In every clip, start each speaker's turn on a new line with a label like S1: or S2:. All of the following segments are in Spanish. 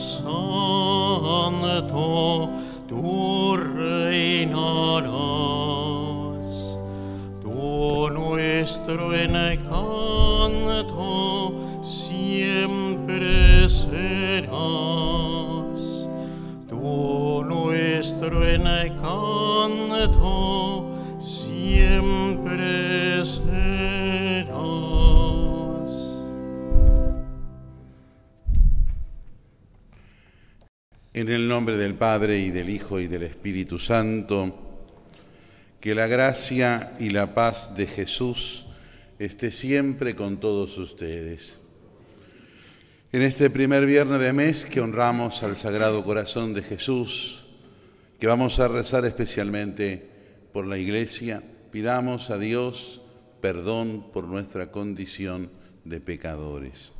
S1: Santo,
S2: el nombre del Padre y del Hijo y del Espíritu Santo, que la gracia y la paz de Jesús esté siempre con todos ustedes. En este primer viernes de mes que honramos al Sagrado Corazón de Jesús, que vamos a rezar especialmente por la Iglesia, pidamos a Dios perdón por nuestra condición de pecadores.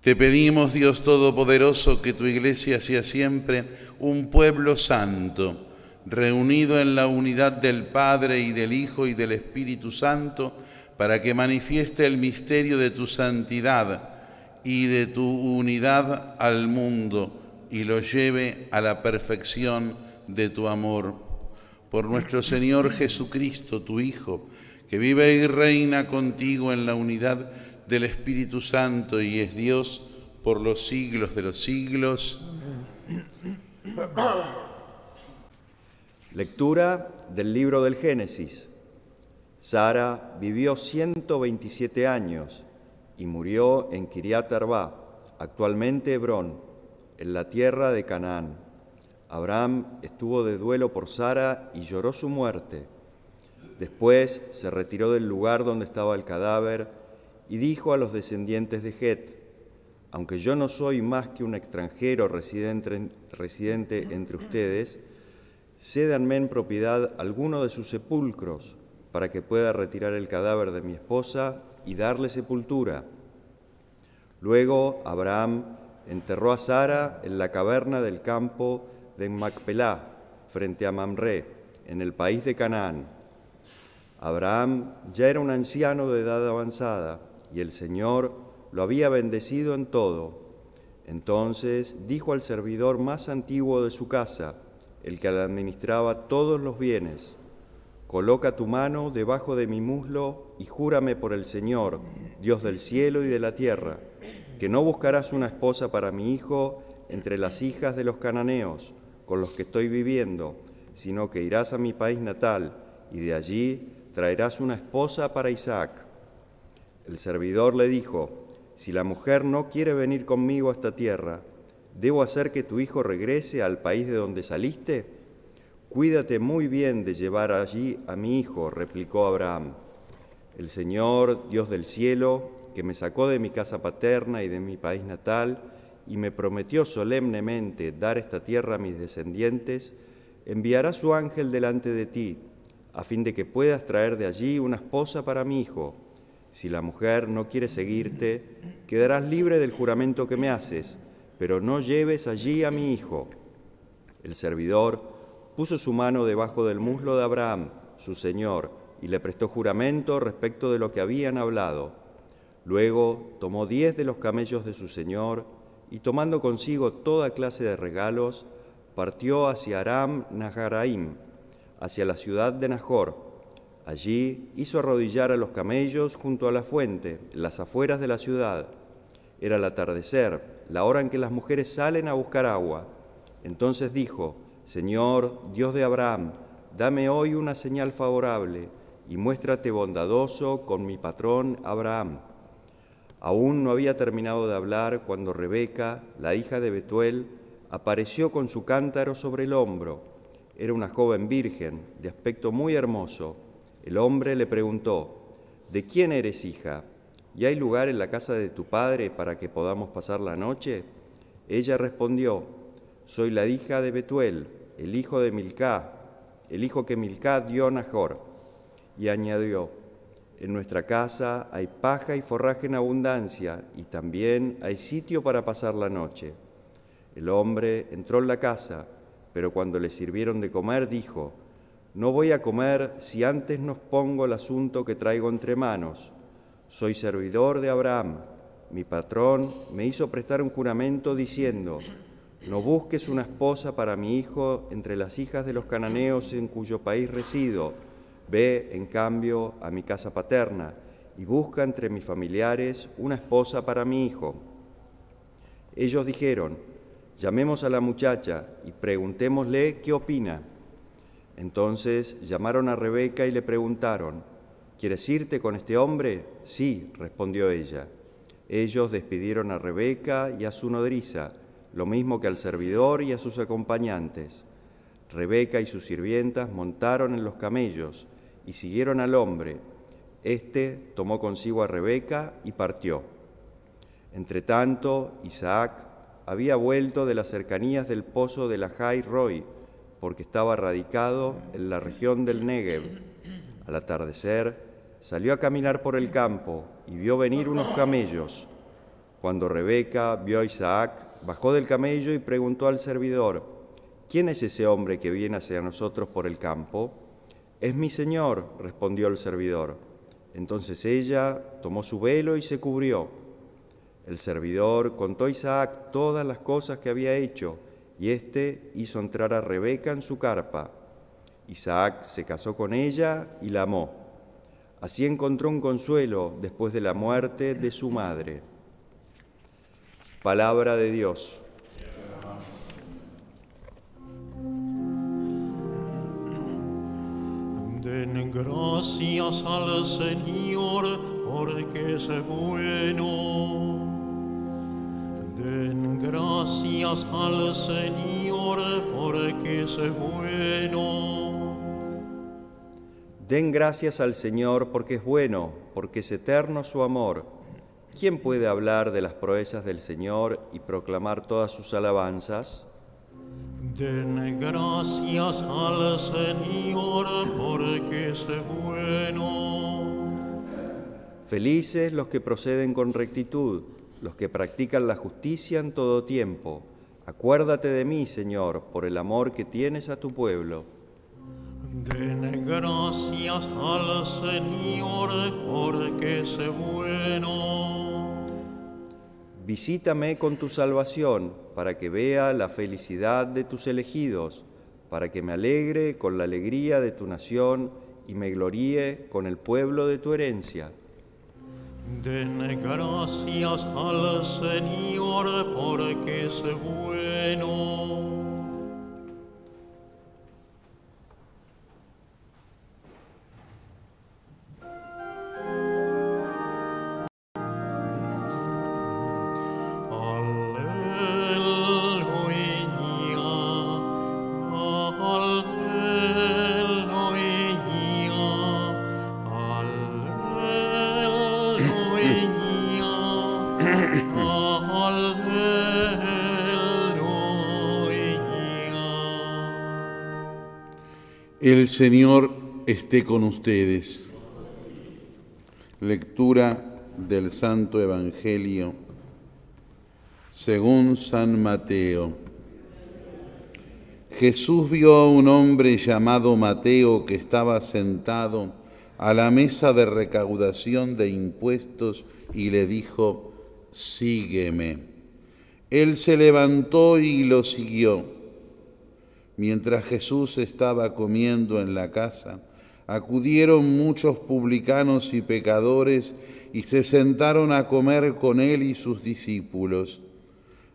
S2: Te pedimos, Dios Todopoderoso, que tu iglesia sea siempre un pueblo santo, reunido en la unidad del Padre y del Hijo y del Espíritu Santo, para que manifieste el misterio de tu santidad y de tu unidad al mundo y lo lleve a la perfección de tu amor. Por nuestro Señor Jesucristo, tu Hijo, que vive y reina contigo en la unidad del Espíritu Santo y es Dios por los siglos de los siglos.
S3: Lectura del libro del Génesis. Sara vivió 127 años y murió en Kiriat Arba, actualmente Hebrón, en la tierra de Canaán. Abraham estuvo de duelo por Sara y lloró su muerte. Después se retiró del lugar donde estaba el cadáver y dijo a los descendientes de Het, aunque yo no soy más que un extranjero residente, entre ustedes, cédanme en propiedad alguno de sus sepulcros para que pueda retirar el cadáver de mi esposa y darle sepultura. Luego Abraham enterró a Sara en la caverna del campo de Macpelá, frente a Mamre, en el país de Canaán. Abraham ya era un anciano de edad avanzada y el Señor lo había bendecido en todo. Entonces dijo al servidor más antiguo de su casa, el que administraba todos los bienes, Coloca tu mano debajo de mi muslo y júrame por el Señor, Dios del cielo y de la tierra, que no buscarás una esposa para mi hijo entre las hijas de los cananeos con los que estoy viviendo, sino que irás a mi país natal y de allí traerás una esposa para Isaac. El servidor le dijo, si la mujer no quiere venir conmigo a esta tierra, ¿debo hacer que tu hijo regrese al país de donde saliste? Cuídate muy bien de llevar allí a mi hijo, replicó Abraham. El Señor, Dios del cielo, que me sacó de mi casa paterna y de mi país natal, y me prometió solemnemente dar esta tierra a mis descendientes, enviará su ángel delante de ti, a fin de que puedas traer de allí una esposa para mi hijo si la mujer no quiere seguirte, quedarás libre del juramento que me haces, pero no lleves allí a mi hijo. El servidor puso su mano debajo del muslo de Abraham, su señor, y le prestó juramento respecto de lo que habían hablado. Luego tomó diez de los camellos de su señor y tomando consigo toda clase de regalos, partió hacia Aram Naharaim, hacia la ciudad de Nahor, Allí hizo arrodillar a los camellos junto a la fuente, en las afueras de la ciudad. Era el atardecer, la hora en que las mujeres salen a buscar agua. Entonces dijo, Señor, Dios de Abraham, dame hoy una señal favorable y muéstrate bondadoso con mi patrón Abraham. Aún no había terminado de hablar cuando Rebeca, la hija de Betuel, apareció con su cántaro sobre el hombro. Era una joven virgen, de aspecto muy hermoso el hombre le preguntó, ¿de quién eres hija? ¿Y hay lugar en la casa de tu padre para que podamos pasar la noche? Ella respondió, soy la hija de Betuel, el hijo de Milcá, el hijo que Milcá dio a Nahor. Y añadió, en nuestra casa hay paja y forraje en abundancia, y también hay sitio para pasar la noche. El hombre entró en la casa, pero cuando le sirvieron de comer dijo, no voy a comer si antes nos pongo el asunto que traigo entre manos. Soy servidor de Abraham. Mi patrón me hizo prestar un juramento diciendo, no busques una esposa para mi hijo entre las hijas de los cananeos en cuyo país resido. Ve, en cambio, a mi casa paterna y busca entre mis familiares una esposa para mi hijo. Ellos dijeron, llamemos a la muchacha y preguntémosle qué opina. Entonces llamaron a Rebeca y le preguntaron, ¿quieres irte con este hombre? Sí, respondió ella. Ellos despidieron a Rebeca y a su nodriza, lo mismo que al servidor y a sus acompañantes. Rebeca y sus sirvientas montaron en los camellos y siguieron al hombre. Este tomó consigo a Rebeca y partió. Entretanto, Isaac había vuelto de las cercanías del pozo de la Jai Roy, porque estaba radicado en la región del Negev. Al atardecer, salió a caminar por el campo y vio venir unos camellos. Cuando Rebeca vio a Isaac, bajó del camello y preguntó al servidor, ¿quién es ese hombre que viene hacia nosotros por el campo? Es mi señor, respondió el servidor. Entonces ella tomó su velo y se cubrió. El servidor contó a Isaac todas las cosas que había hecho, y éste hizo entrar a Rebeca en su carpa. Isaac se casó con ella y la amó. Así encontró un consuelo después de la muerte de su madre. Palabra de Dios.
S1: Den gracias al Señor porque es bueno. Den gracias al Señor porque es bueno.
S3: Den gracias al Señor porque es bueno, porque es eterno su amor. ¿Quién puede hablar de las proezas del Señor y proclamar todas sus alabanzas?
S1: Den gracias al Señor porque es bueno.
S3: Felices los que proceden con rectitud, los que practican la justicia en todo tiempo. Acuérdate de mí, Señor, por el amor que tienes a tu pueblo.
S1: Den gracias al Señor porque es bueno.
S3: Visítame con tu salvación, para que vea la felicidad de tus elegidos, para que me alegre con la alegría de tu nación y me gloríe con el pueblo de tu herencia.
S1: Den gracias al Señor porque es bueno.
S2: El Señor esté con ustedes. Lectura del Santo Evangelio según San Mateo. Jesús vio a un hombre llamado Mateo que estaba sentado a la mesa de recaudación de impuestos y le dijo, sígueme. Él se levantó y lo siguió. Mientras Jesús estaba comiendo en la casa, acudieron muchos publicanos y pecadores y se sentaron a comer con él y sus discípulos.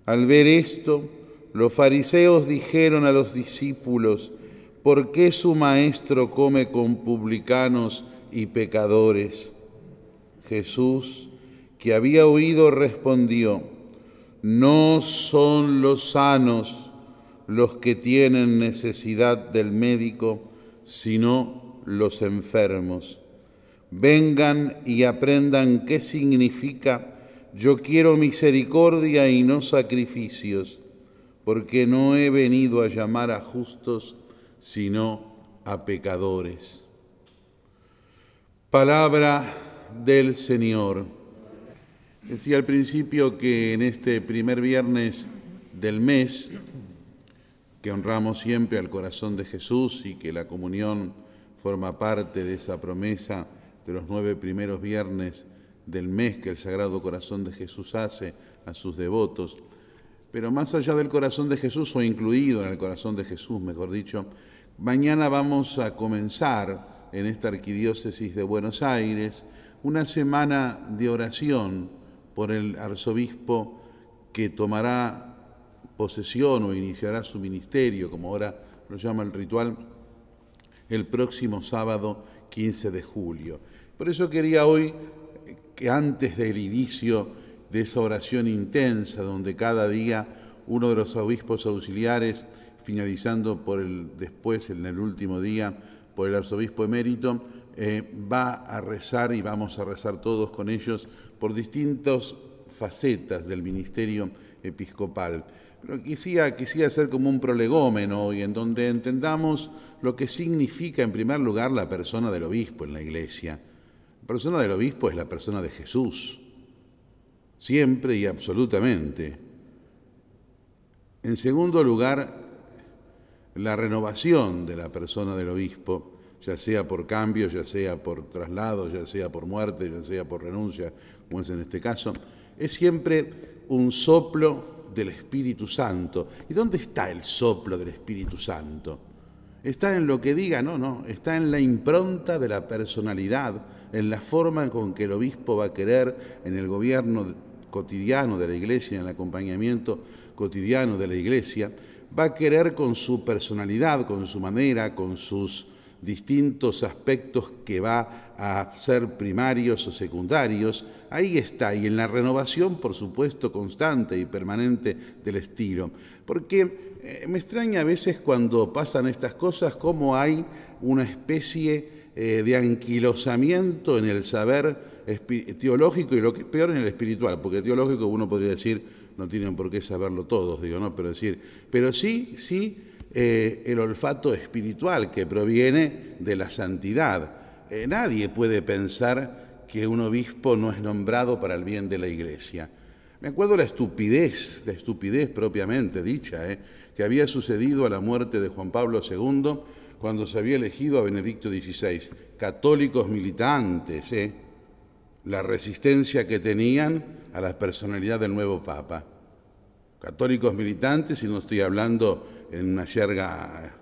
S2: Al ver esto, los fariseos dijeron a los discípulos, ¿por qué su maestro come con publicanos y pecadores? Jesús, que había oído, respondió, no son los sanos los que tienen necesidad del médico, sino los enfermos. Vengan y aprendan qué significa yo quiero misericordia y no sacrificios, porque no he venido a llamar a justos, sino a pecadores. Palabra del Señor. Decía al principio que en este primer viernes del mes, que honramos siempre al corazón de Jesús y que la comunión forma parte de esa promesa de los nueve primeros viernes del mes que el Sagrado Corazón de Jesús hace a sus devotos. Pero más allá del corazón de Jesús, o incluido en el corazón de Jesús, mejor dicho, mañana vamos a comenzar en esta arquidiócesis de Buenos Aires una semana de oración por el arzobispo que tomará posesión o iniciará su ministerio, como ahora lo llama el ritual, el próximo sábado 15 de julio. Por eso quería hoy que antes del inicio de esa oración intensa, donde cada día uno de los obispos auxiliares, finalizando por el después, en el último día, por el arzobispo emérito, eh, va a rezar y vamos a rezar todos con ellos por distintas facetas del ministerio episcopal. Pero quisiera, quisiera hacer como un prolegómeno y en donde entendamos lo que significa en primer lugar la persona del obispo en la iglesia. La persona del obispo es la persona de Jesús, siempre y absolutamente. En segundo lugar, la renovación de la persona del obispo, ya sea por cambio, ya sea por traslado, ya sea por muerte, ya sea por renuncia, como es en este caso, es siempre un soplo del Espíritu Santo. ¿Y dónde está el soplo del Espíritu Santo? ¿Está en lo que diga? No, no, está en la impronta de la personalidad, en la forma con que el obispo va a querer en el gobierno cotidiano de la iglesia, en el acompañamiento cotidiano de la iglesia, va a querer con su personalidad, con su manera, con sus distintos aspectos que va a ser primarios o secundarios, ahí está, y en la renovación, por supuesto, constante y permanente del estilo. Porque eh, me extraña a veces cuando pasan estas cosas cómo hay una especie eh, de anquilosamiento en el saber teológico y lo que es peor en el espiritual, porque teológico uno podría decir, no tienen por qué saberlo todos, digo, ¿no? Pero decir, pero sí, sí eh, el olfato espiritual que proviene de la santidad. Eh, nadie puede pensar que un obispo no es nombrado para el bien de la iglesia. Me acuerdo la estupidez, la estupidez propiamente dicha, eh, que había sucedido a la muerte de Juan Pablo II cuando se había elegido a Benedicto XVI. Católicos militantes, la resistencia que tenían a la personalidad del nuevo Papa. Católicos militantes, y no estoy hablando en una yerga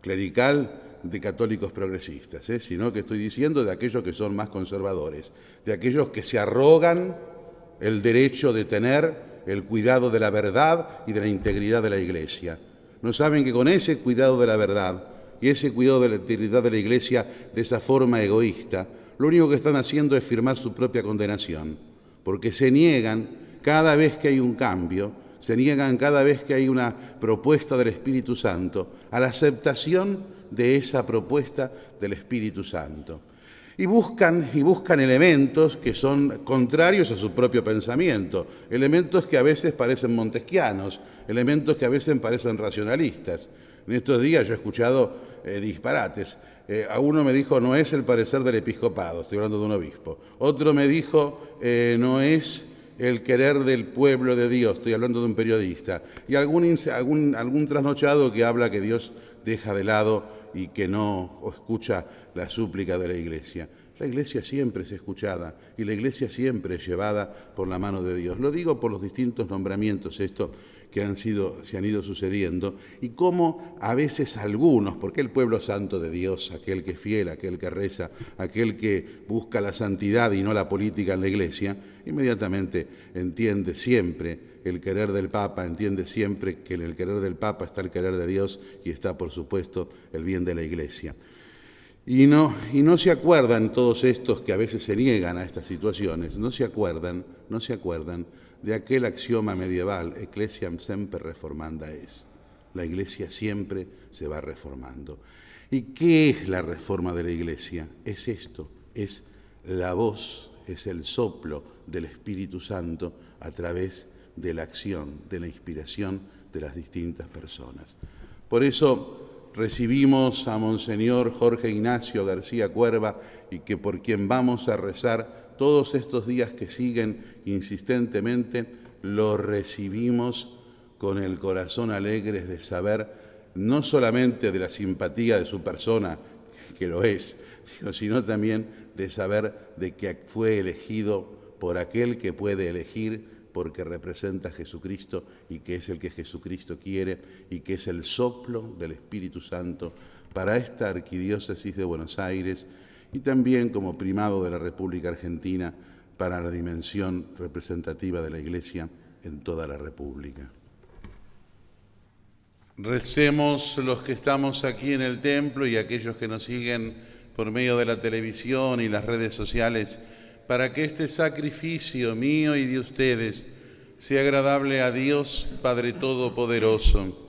S2: clerical de católicos progresistas, ¿eh? sino que estoy diciendo de aquellos que son más conservadores, de aquellos que se arrogan el derecho de tener el cuidado de la verdad y de la integridad de la Iglesia. No saben que con ese cuidado de la verdad y ese cuidado de la integridad de la Iglesia de esa forma egoísta, lo único que están haciendo es firmar su propia condenación, porque se niegan cada vez que hay un cambio se niegan cada vez que hay una propuesta del Espíritu Santo a la aceptación de esa propuesta del Espíritu Santo. Y buscan, y buscan elementos que son contrarios a su propio pensamiento, elementos que a veces parecen montesquianos, elementos que a veces parecen racionalistas. En estos días yo he escuchado eh, disparates. Eh, a uno me dijo, no es el parecer del episcopado, estoy hablando de un obispo. Otro me dijo, eh, no es el querer del pueblo de Dios, estoy hablando de un periodista, y algún, algún, algún trasnochado que habla que Dios deja de lado y que no escucha la súplica de la iglesia. La iglesia siempre es escuchada y la iglesia siempre es llevada por la mano de Dios. Lo digo por los distintos nombramientos, esto que han sido, se han ido sucediendo, y cómo a veces algunos, porque el pueblo santo de Dios, aquel que es fiel, aquel que reza, aquel que busca la santidad y no la política en la iglesia, inmediatamente entiende siempre el querer del Papa, entiende siempre que en el querer del Papa está el querer de Dios y está, por supuesto, el bien de la iglesia. Y no, y no se acuerdan todos estos que a veces se niegan a estas situaciones, no se acuerdan, no se acuerdan de aquel axioma medieval, Ecclesiam semper reformanda es. La iglesia siempre se va reformando. ¿Y qué es la reforma de la iglesia? Es esto, es la voz es el soplo del Espíritu Santo a través de la acción, de la inspiración de las distintas personas. Por eso recibimos a Monseñor Jorge Ignacio García Cuerva y que por quien vamos a rezar todos estos días que siguen insistentemente, lo recibimos con el corazón alegre de saber no solamente de la simpatía de su persona, que lo es, sino también de saber de que fue elegido por aquel que puede elegir porque representa a Jesucristo y que es el que Jesucristo quiere y que es el soplo del Espíritu Santo para esta arquidiócesis de Buenos Aires y también como primado de la República Argentina para la dimensión representativa de la Iglesia en toda la República. Recemos los que estamos aquí en el templo y aquellos que nos siguen por medio de la televisión y las redes sociales, para que este sacrificio mío y de ustedes sea agradable a Dios Padre Todopoderoso.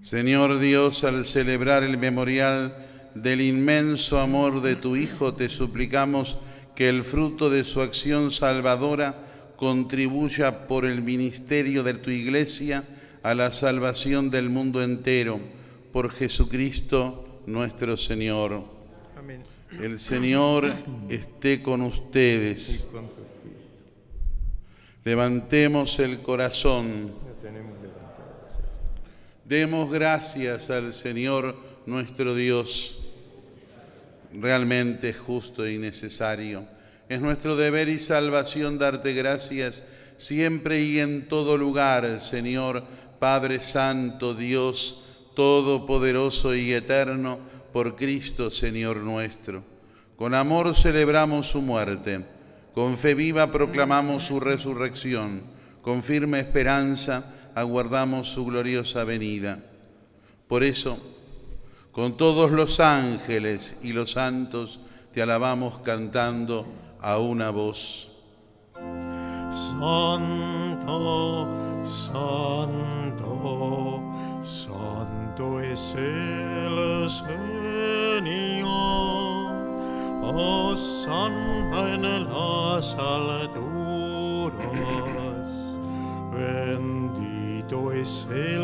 S2: Señor Dios, al celebrar el memorial del inmenso amor de tu Hijo, te suplicamos que el fruto de su acción salvadora contribuya por el ministerio de tu Iglesia a la salvación del mundo entero, por Jesucristo nuestro Señor. Amén. El Señor esté con ustedes. Levantemos el corazón. Demos gracias al Señor nuestro Dios. Realmente justo y necesario. Es nuestro deber y salvación darte gracias siempre y en todo lugar, Señor Padre Santo, Dios Todopoderoso y Eterno, por Cristo Señor nuestro. Con amor celebramos su muerte, con fe viva proclamamos su resurrección, con firme esperanza aguardamos su gloriosa venida. Por eso, con todos los ángeles y los santos, te alabamos cantando a una voz.
S1: Santo, Santo santo es el Señor, oh Santo en las alturas, bendito es el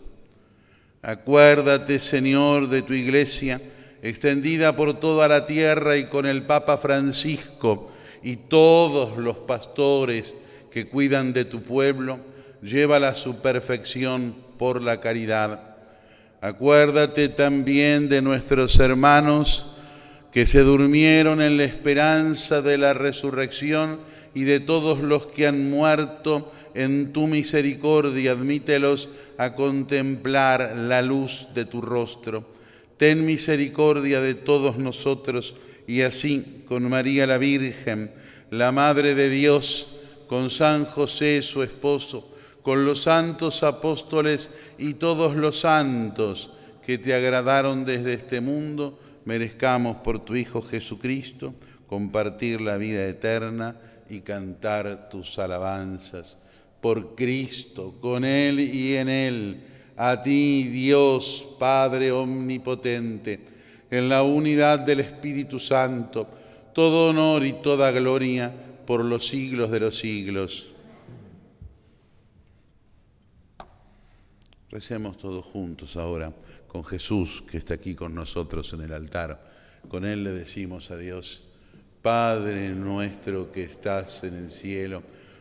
S2: Acuérdate, Señor, de tu iglesia, extendida por toda la tierra y con el Papa Francisco y todos los pastores que cuidan de tu pueblo, llévala a su perfección por la caridad. Acuérdate también de nuestros hermanos que se durmieron en la esperanza de la resurrección y de todos los que han muerto en tu misericordia, admítelos a contemplar la luz de tu rostro. Ten misericordia de todos nosotros y así con María la Virgen, la Madre de Dios, con San José su esposo, con los santos apóstoles y todos los santos que te agradaron desde este mundo, merezcamos por tu Hijo Jesucristo compartir la vida eterna y cantar tus alabanzas. Por Cristo, con Él y en Él, a ti Dios Padre Omnipotente, en la unidad del Espíritu Santo, todo honor y toda gloria por los siglos de los siglos. Recemos todos juntos ahora con Jesús que está aquí con nosotros en el altar. Con Él le decimos a Dios, Padre nuestro que estás en el cielo,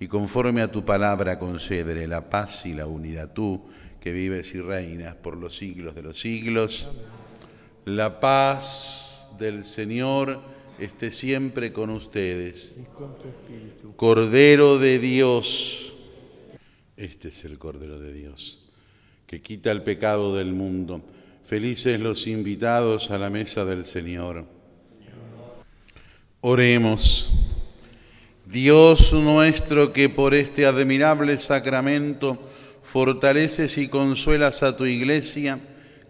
S2: Y conforme a tu palabra concédele la paz y la unidad. Tú, que vives y reinas por los siglos de los siglos, la paz del Señor esté siempre con ustedes. Cordero de Dios, este es el Cordero de Dios que quita el pecado del mundo. Felices los invitados a la mesa del Señor. Oremos. Dios nuestro que por este admirable sacramento fortaleces y consuelas a tu iglesia,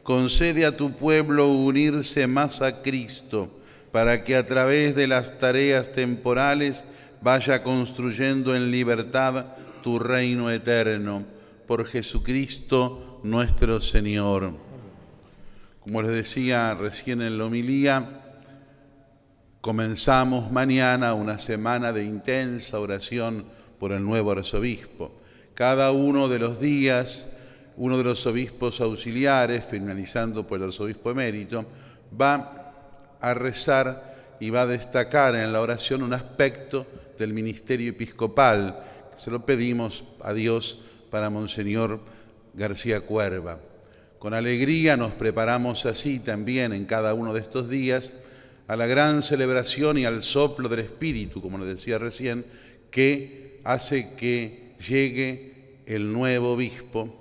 S2: concede a tu pueblo unirse más a Cristo, para que a través de las tareas temporales vaya construyendo en libertad tu reino eterno. Por Jesucristo, nuestro Señor. Como les decía recién en la homilía, comenzamos mañana una semana de intensa oración por el nuevo arzobispo. Cada uno de los días, uno de los obispos auxiliares, finalizando por el arzobispo emérito, va a rezar y va a destacar en la oración un aspecto del ministerio episcopal. Se lo pedimos a Dios para Monseñor García Cuerva. Con alegría nos preparamos así también en cada uno de estos días a la gran celebración y al soplo del Espíritu, como nos decía recién, que hace que llegue el nuevo obispo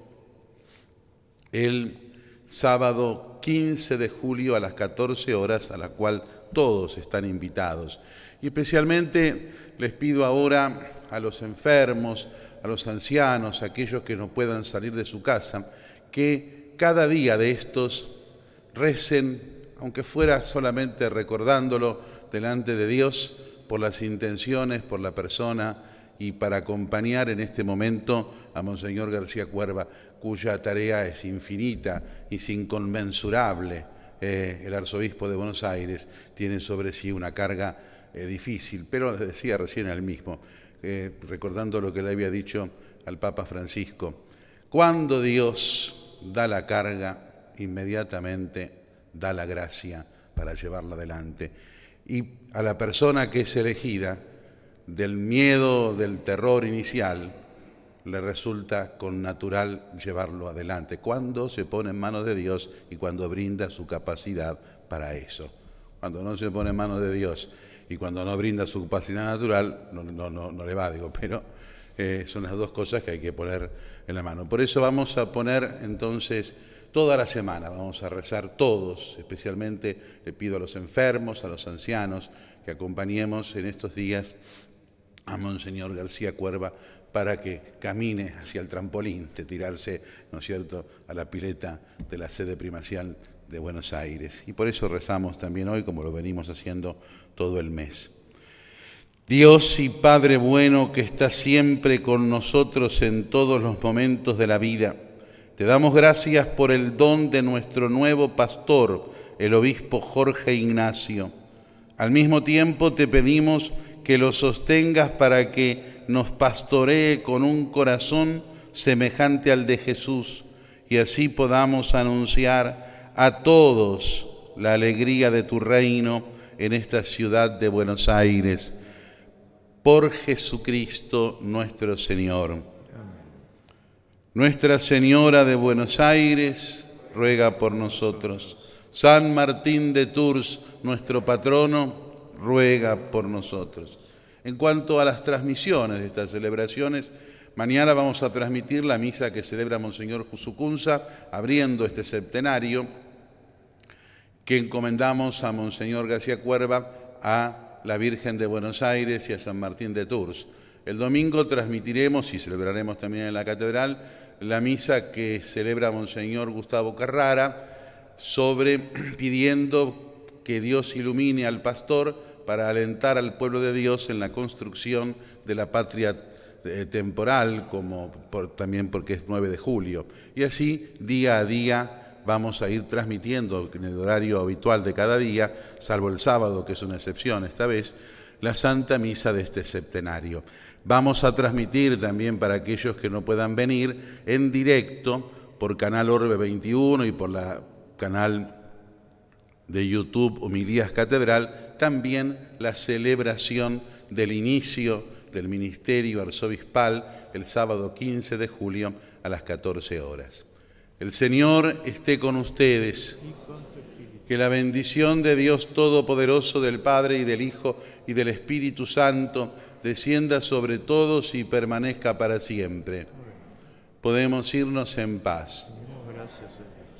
S2: el sábado 15 de julio a las 14 horas, a la cual todos están invitados. Y especialmente les pido ahora a los enfermos, a los ancianos, a aquellos que no puedan salir de su casa, que cada día de estos recen, aunque fuera solamente recordándolo delante de Dios, por las intenciones, por la persona y para acompañar en este momento a Monseñor García Cuerva, cuya tarea es infinita y es inconmensurable eh, el arzobispo de Buenos Aires tiene sobre sí una carga eh, difícil, pero le decía recién al mismo, eh, recordando lo que le había dicho al Papa Francisco, cuando Dios da la carga, inmediatamente da la gracia para llevarla adelante. Y a la persona que es elegida, del miedo, del terror inicial, le resulta con natural llevarlo adelante, cuando se pone en manos de Dios y cuando brinda su capacidad para eso. Cuando no se pone en manos de Dios y cuando no brinda su capacidad natural, no, no, no, le va, digo, pero eh, son las dos cosas que hay que poner en la mano. Por eso vamos a poner entonces toda la semana, vamos a rezar todos, especialmente le pido a los enfermos, a los ancianos, que acompañemos en estos días a Monseñor García Cuerva para que camine hacia el trampolín de tirarse, ¿no es cierto?, a la pileta de la sede primacial de Buenos Aires. Y por eso rezamos también hoy, como lo venimos haciendo todo el mes. Dios y Padre bueno que está siempre con nosotros en todos los momentos de la vida, te damos gracias por el don de nuestro nuevo pastor, el obispo Jorge Ignacio. Al mismo tiempo te pedimos que lo sostengas para que nos pastoree con un corazón semejante al de Jesús y así podamos anunciar a todos la alegría de tu reino en esta ciudad de Buenos Aires. Por Jesucristo nuestro Señor. Nuestra Señora de Buenos Aires, ruega por nosotros. San Martín de Tours, nuestro patrono, ruega por nosotros. En cuanto a las transmisiones de estas celebraciones, mañana vamos a transmitir la misa que celebra Monseñor Jusucunza, abriendo este septenario que encomendamos a Monseñor García Cuerva, a la Virgen de Buenos Aires y a San Martín de Tours. El domingo transmitiremos y celebraremos también en la catedral la misa que celebra Monseñor Gustavo Carrara sobre pidiendo que Dios ilumine al pastor para alentar al pueblo de Dios en la construcción de la patria eh, temporal, como también porque es 9 de julio. Y así, día a día, vamos a ir transmitiendo en el horario habitual de cada día, salvo el sábado, que es una excepción esta vez, la Santa Misa de este septenario. Vamos a transmitir también para aquellos que no puedan venir en directo por Canal Orbe 21 y por la canal de YouTube Humilías Catedral también la celebración del inicio del ministerio arzobispal el sábado 15 de julio a las 14 horas. El Señor esté con ustedes. Que la bendición de Dios Todopoderoso, del Padre y del Hijo y del Espíritu Santo descienda sobre todos y permanezca para siempre. Podemos irnos en paz. Gracias,